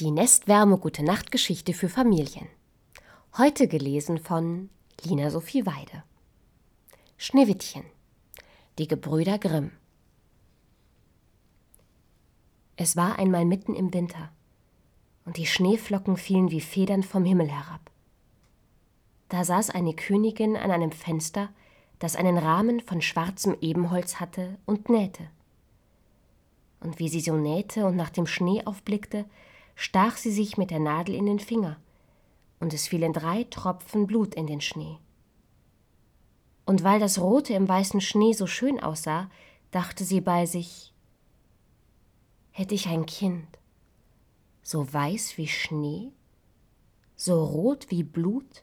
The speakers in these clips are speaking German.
Die Nestwärme Gute Nacht Geschichte für Familien. Heute gelesen von Lina Sophie Weide. Schneewittchen. Die Gebrüder Grimm. Es war einmal mitten im Winter, und die Schneeflocken fielen wie Federn vom Himmel herab. Da saß eine Königin an einem Fenster, das einen Rahmen von schwarzem Ebenholz hatte, und nähte. Und wie sie so nähte und nach dem Schnee aufblickte, stach sie sich mit der Nadel in den Finger, und es fielen drei Tropfen Blut in den Schnee. Und weil das Rote im weißen Schnee so schön aussah, dachte sie bei sich, hätte ich ein Kind, so weiß wie Schnee, so rot wie Blut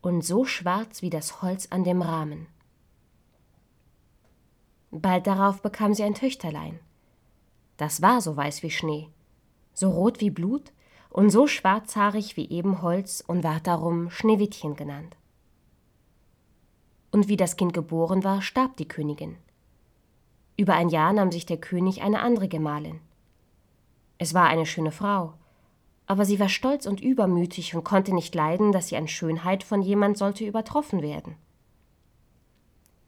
und so schwarz wie das Holz an dem Rahmen. Bald darauf bekam sie ein Töchterlein, das war so weiß wie Schnee, so rot wie Blut und so schwarzhaarig wie Ebenholz und ward darum Schneewittchen genannt. Und wie das Kind geboren war, starb die Königin. Über ein Jahr nahm sich der König eine andere Gemahlin. Es war eine schöne Frau, aber sie war stolz und übermütig und konnte nicht leiden, dass sie an Schönheit von jemand sollte übertroffen werden.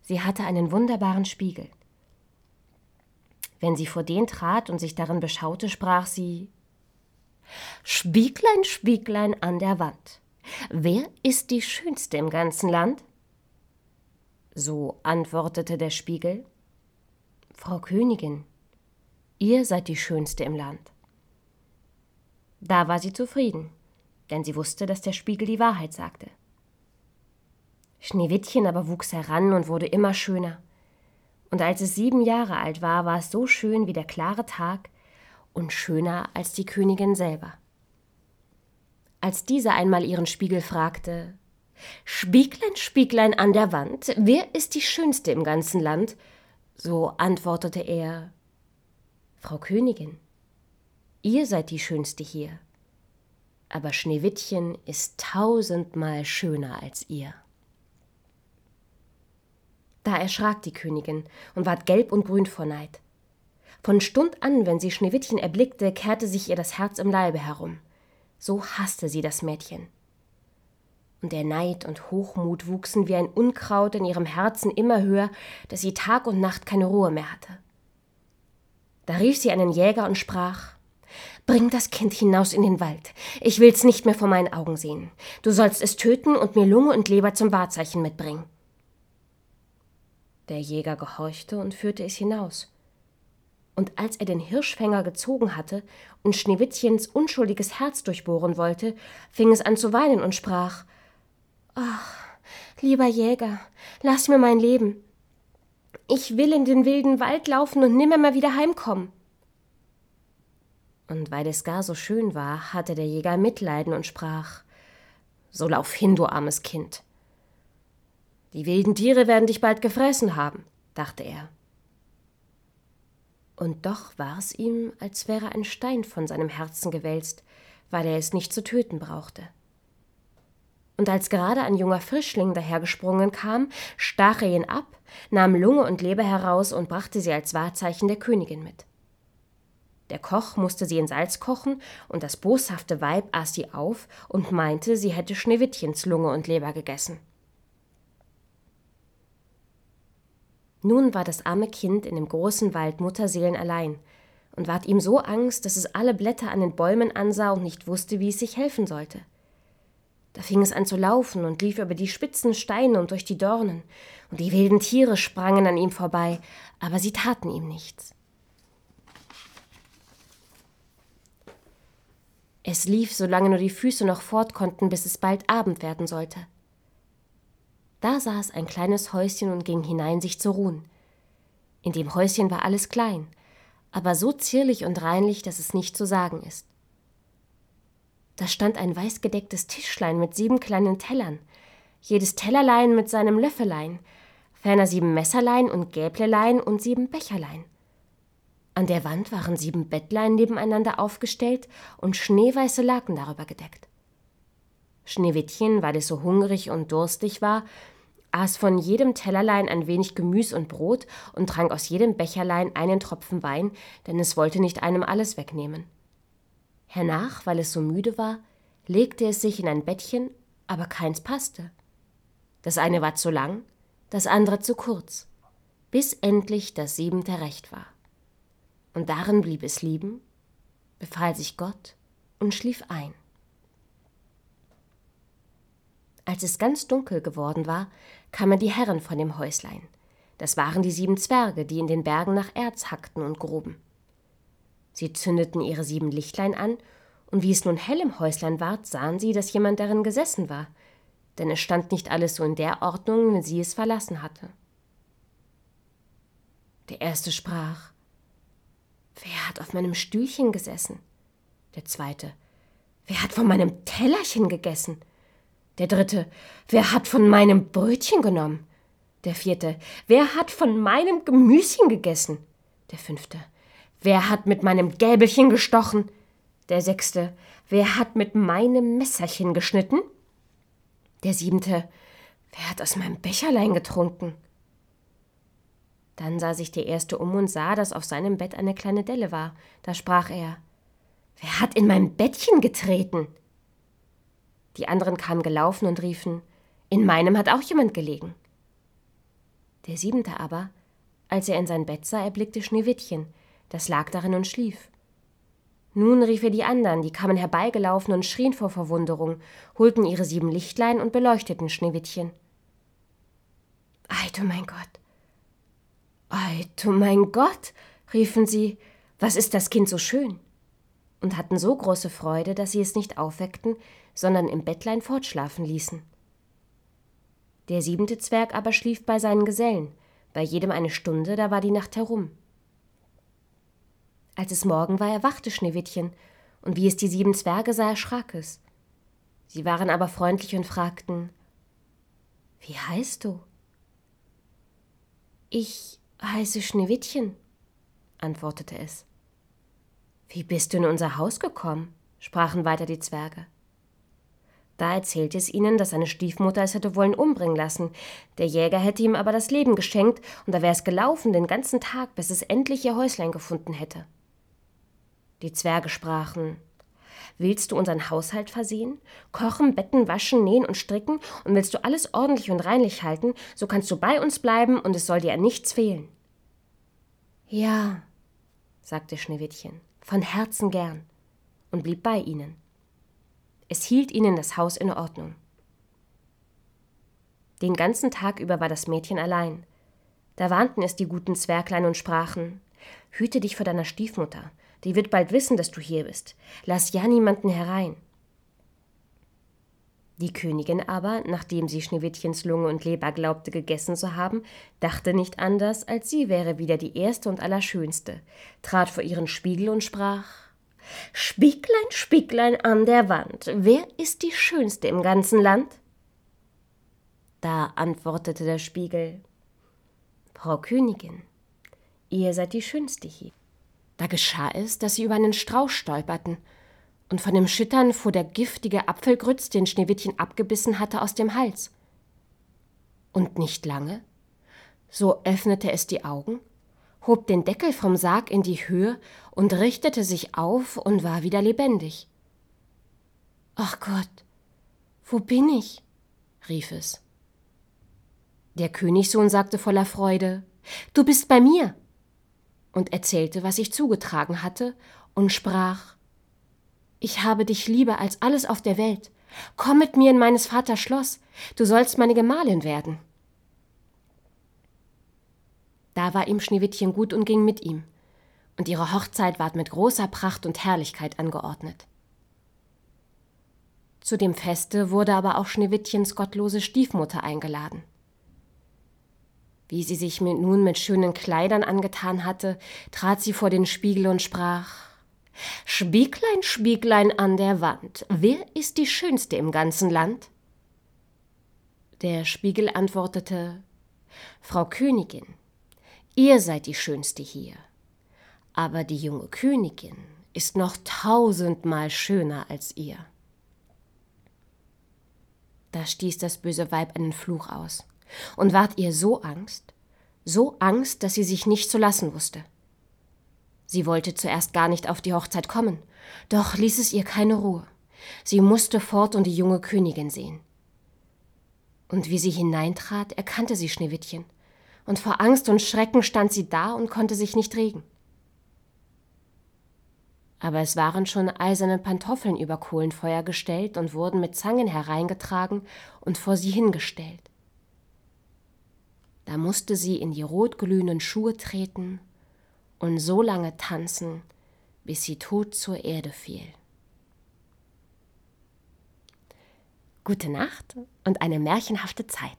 Sie hatte einen wunderbaren Spiegel, wenn sie vor den trat und sich darin beschaute, sprach sie Spieglein, Spieglein an der Wand, wer ist die schönste im ganzen Land? So antwortete der Spiegel Frau Königin, ihr seid die schönste im Land. Da war sie zufrieden, denn sie wusste, dass der Spiegel die Wahrheit sagte. Schneewittchen aber wuchs heran und wurde immer schöner und als es sieben Jahre alt war, war es so schön wie der klare Tag und schöner als die Königin selber. Als diese einmal ihren Spiegel fragte Spieglein, Spieglein an der Wand, wer ist die schönste im ganzen Land? so antwortete er Frau Königin, ihr seid die schönste hier, aber Schneewittchen ist tausendmal schöner als ihr. Da erschrak die Königin und ward gelb und grün vor Neid. Von Stund an, wenn sie Schneewittchen erblickte, kehrte sich ihr das Herz im Leibe herum. So hasste sie das Mädchen. Und der Neid und Hochmut wuchsen wie ein Unkraut in ihrem Herzen immer höher, dass sie Tag und Nacht keine Ruhe mehr hatte. Da rief sie einen Jäger und sprach Bring das Kind hinaus in den Wald. Ich will's nicht mehr vor meinen Augen sehen. Du sollst es töten und mir Lunge und Leber zum Wahrzeichen mitbringen. Der Jäger gehorchte und führte es hinaus. Und als er den Hirschfänger gezogen hatte und Schneewittchens unschuldiges Herz durchbohren wollte, fing es an zu weinen und sprach Ach, lieber Jäger, lass mir mein Leben. Ich will in den wilden Wald laufen und nimmermehr wieder heimkommen. Und weil es gar so schön war, hatte der Jäger Mitleiden und sprach So lauf hin, du armes Kind. Die wilden Tiere werden dich bald gefressen haben, dachte er. Und doch war es ihm, als wäre ein Stein von seinem Herzen gewälzt, weil er es nicht zu töten brauchte. Und als gerade ein junger Frischling dahergesprungen kam, stach er ihn ab, nahm Lunge und Leber heraus und brachte sie als Wahrzeichen der Königin mit. Der Koch musste sie in Salz kochen, und das boshafte Weib aß sie auf und meinte, sie hätte Schneewittchens Lunge und Leber gegessen. Nun war das arme Kind in dem großen Wald mutterseelenallein und ward ihm so Angst, dass es alle Blätter an den Bäumen ansah und nicht wusste, wie es sich helfen sollte. Da fing es an zu laufen und lief über die spitzen Steine und durch die Dornen, und die wilden Tiere sprangen an ihm vorbei, aber sie taten ihm nichts. Es lief, solange nur die Füße noch fort konnten, bis es bald Abend werden sollte. Da saß ein kleines Häuschen und ging hinein, sich zu ruhen. In dem Häuschen war alles klein, aber so zierlich und reinlich, dass es nicht zu sagen ist. Da stand ein weißgedecktes Tischlein mit sieben kleinen Tellern, jedes Tellerlein mit seinem Löffelein, ferner sieben Messerlein und Gäblelein und sieben Becherlein. An der Wand waren sieben Bettlein nebeneinander aufgestellt und schneeweiße Laken darüber gedeckt. Schneewittchen, weil es so hungrig und durstig war, aß von jedem Tellerlein ein wenig Gemüs und Brot und trank aus jedem Becherlein einen Tropfen Wein, denn es wollte nicht einem alles wegnehmen. Hernach, weil es so müde war, legte es sich in ein Bettchen, aber keins passte. Das eine war zu lang, das andere zu kurz, bis endlich das siebente recht war. Und darin blieb es lieben, befahl sich Gott und schlief ein. Als es ganz dunkel geworden war, kamen die Herren von dem Häuslein. Das waren die sieben Zwerge, die in den Bergen nach Erz hackten und gruben. Sie zündeten ihre sieben Lichtlein an, und wie es nun hell im Häuslein ward, sahen sie, dass jemand darin gesessen war, denn es stand nicht alles so in der Ordnung, wenn sie es verlassen hatte. Der erste sprach Wer hat auf meinem Stühlchen gesessen? Der zweite Wer hat von meinem Tellerchen gegessen? Der dritte Wer hat von meinem Brötchen genommen? Der vierte Wer hat von meinem Gemüschen gegessen? Der fünfte Wer hat mit meinem Gäbelchen gestochen? Der sechste Wer hat mit meinem Messerchen geschnitten? Der siebente Wer hat aus meinem Becherlein getrunken? Dann sah sich der erste um und sah, dass auf seinem Bett eine kleine Delle war. Da sprach er Wer hat in mein Bettchen getreten? Die anderen kamen gelaufen und riefen In meinem hat auch jemand gelegen. Der siebente aber, als er in sein Bett sah, erblickte Schneewittchen, das lag darin und schlief. Nun rief er die anderen, die kamen herbeigelaufen und schrien vor Verwunderung, holten ihre sieben Lichtlein und beleuchteten Schneewittchen. Ei, du mein Gott! Ei, du mein Gott! riefen sie, was ist das Kind so schön? Und hatten so große Freude, dass sie es nicht aufweckten, sondern im Bettlein fortschlafen ließen. Der siebente Zwerg aber schlief bei seinen Gesellen, bei jedem eine Stunde, da war die Nacht herum. Als es Morgen war, erwachte Schneewittchen, und wie es die sieben Zwerge sah, erschrak es. Sie waren aber freundlich und fragten Wie heißt du? Ich heiße Schneewittchen, antwortete es. Wie bist du in unser Haus gekommen? sprachen weiter die Zwerge. Da erzählte es ihnen, dass seine Stiefmutter es hätte wollen umbringen lassen. Der Jäger hätte ihm aber das Leben geschenkt, und da wäre es gelaufen den ganzen Tag, bis es endlich ihr Häuslein gefunden hätte. Die Zwerge sprachen Willst du unseren Haushalt versehen? Kochen, betten, waschen, nähen und stricken? Und willst du alles ordentlich und reinlich halten, so kannst du bei uns bleiben und es soll dir an nichts fehlen. Ja, sagte Schneewittchen, von Herzen gern und blieb bei ihnen. Es hielt ihnen das Haus in Ordnung. Den ganzen Tag über war das Mädchen allein. Da warnten es die guten Zwerglein und sprachen Hüte dich vor deiner Stiefmutter, die wird bald wissen, dass du hier bist. Lass ja niemanden herein. Die Königin aber, nachdem sie Schneewittchens Lunge und Leber glaubte gegessen zu haben, dachte nicht anders, als sie wäre wieder die erste und allerschönste, trat vor ihren Spiegel und sprach Spieglein, Spieglein an der Wand, wer ist die Schönste im ganzen Land? Da antwortete der Spiegel Frau Königin, ihr seid die Schönste hier. Da geschah es, dass sie über einen Strauch stolperten, und von dem Schüttern fuhr der giftige Apfelgrütz, den Schneewittchen abgebissen hatte, aus dem Hals. Und nicht lange, so öffnete es die Augen hob den Deckel vom Sarg in die Höhe und richtete sich auf und war wieder lebendig. Ach Gott, wo bin ich? rief es. Der Königssohn sagte voller Freude Du bist bei mir und erzählte, was sich zugetragen hatte, und sprach Ich habe dich lieber als alles auf der Welt. Komm mit mir in meines Vaters Schloss, du sollst meine Gemahlin werden. Da war ihm Schneewittchen gut und ging mit ihm, und ihre Hochzeit ward mit großer Pracht und Herrlichkeit angeordnet. Zu dem Feste wurde aber auch Schneewittchens gottlose Stiefmutter eingeladen. Wie sie sich nun mit schönen Kleidern angetan hatte, trat sie vor den Spiegel und sprach Spieglein, Spieglein an der Wand, wer ist die Schönste im ganzen Land? Der Spiegel antwortete Frau Königin, Ihr seid die Schönste hier. Aber die junge Königin ist noch tausendmal schöner als ihr. Da stieß das böse Weib einen Fluch aus und ward ihr so Angst, so Angst, dass sie sich nicht zu lassen wusste. Sie wollte zuerst gar nicht auf die Hochzeit kommen Doch ließ es ihr keine Ruhe. Sie musste fort und die junge Königin sehen. Und wie sie hineintrat, erkannte sie Schneewittchen, und vor Angst und Schrecken stand sie da und konnte sich nicht regen. Aber es waren schon eiserne Pantoffeln über Kohlenfeuer gestellt und wurden mit Zangen hereingetragen und vor sie hingestellt. Da musste sie in die rotglühenden Schuhe treten und so lange tanzen, bis sie tot zur Erde fiel. Gute Nacht und eine märchenhafte Zeit.